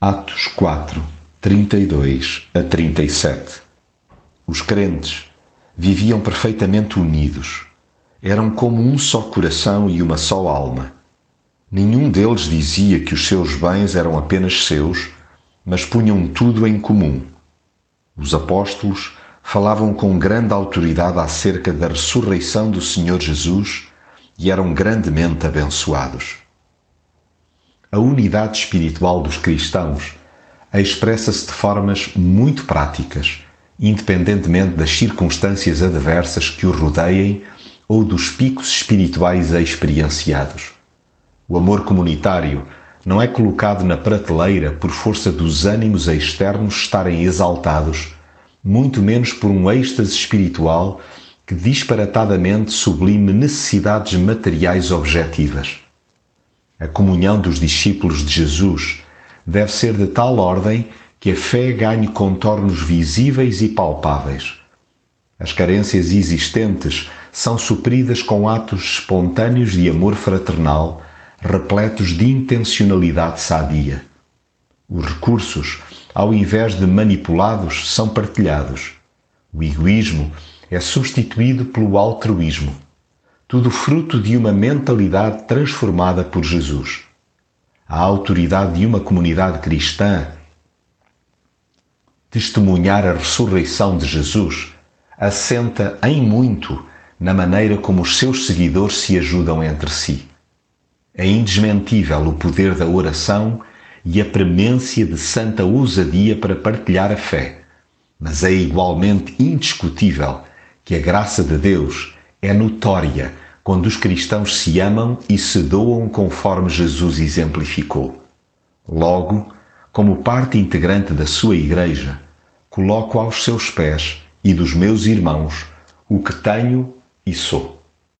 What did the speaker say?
Atos 4, 32 a 37 Os crentes viviam perfeitamente unidos. Eram como um só coração e uma só alma. Nenhum deles dizia que os seus bens eram apenas seus, mas punham tudo em comum. Os apóstolos falavam com grande autoridade acerca da ressurreição do Senhor Jesus e eram grandemente abençoados. A unidade espiritual dos cristãos expressa-se de formas muito práticas, independentemente das circunstâncias adversas que o rodeiem ou dos picos espirituais experienciados. O amor comunitário não é colocado na prateleira por força dos ânimos externos estarem exaltados, muito menos por um êxtase espiritual que disparatadamente sublime necessidades materiais objetivas. A comunhão dos discípulos de Jesus deve ser de tal ordem que a fé ganhe contornos visíveis e palpáveis. As carências existentes são supridas com atos espontâneos de amor fraternal, repletos de intencionalidade sadia. Os recursos, ao invés de manipulados, são partilhados. O egoísmo é substituído pelo altruísmo tudo fruto de uma mentalidade transformada por Jesus. A autoridade de uma comunidade cristã testemunhar a ressurreição de Jesus assenta em muito na maneira como os seus seguidores se ajudam entre si. É indesmentível o poder da oração e a premência de santa ousadia para partilhar a fé, mas é igualmente indiscutível que a graça de Deus é notória quando os cristãos se amam e se doam conforme Jesus exemplificou. Logo, como parte integrante da sua Igreja, coloco aos seus pés e dos meus irmãos o que tenho e sou.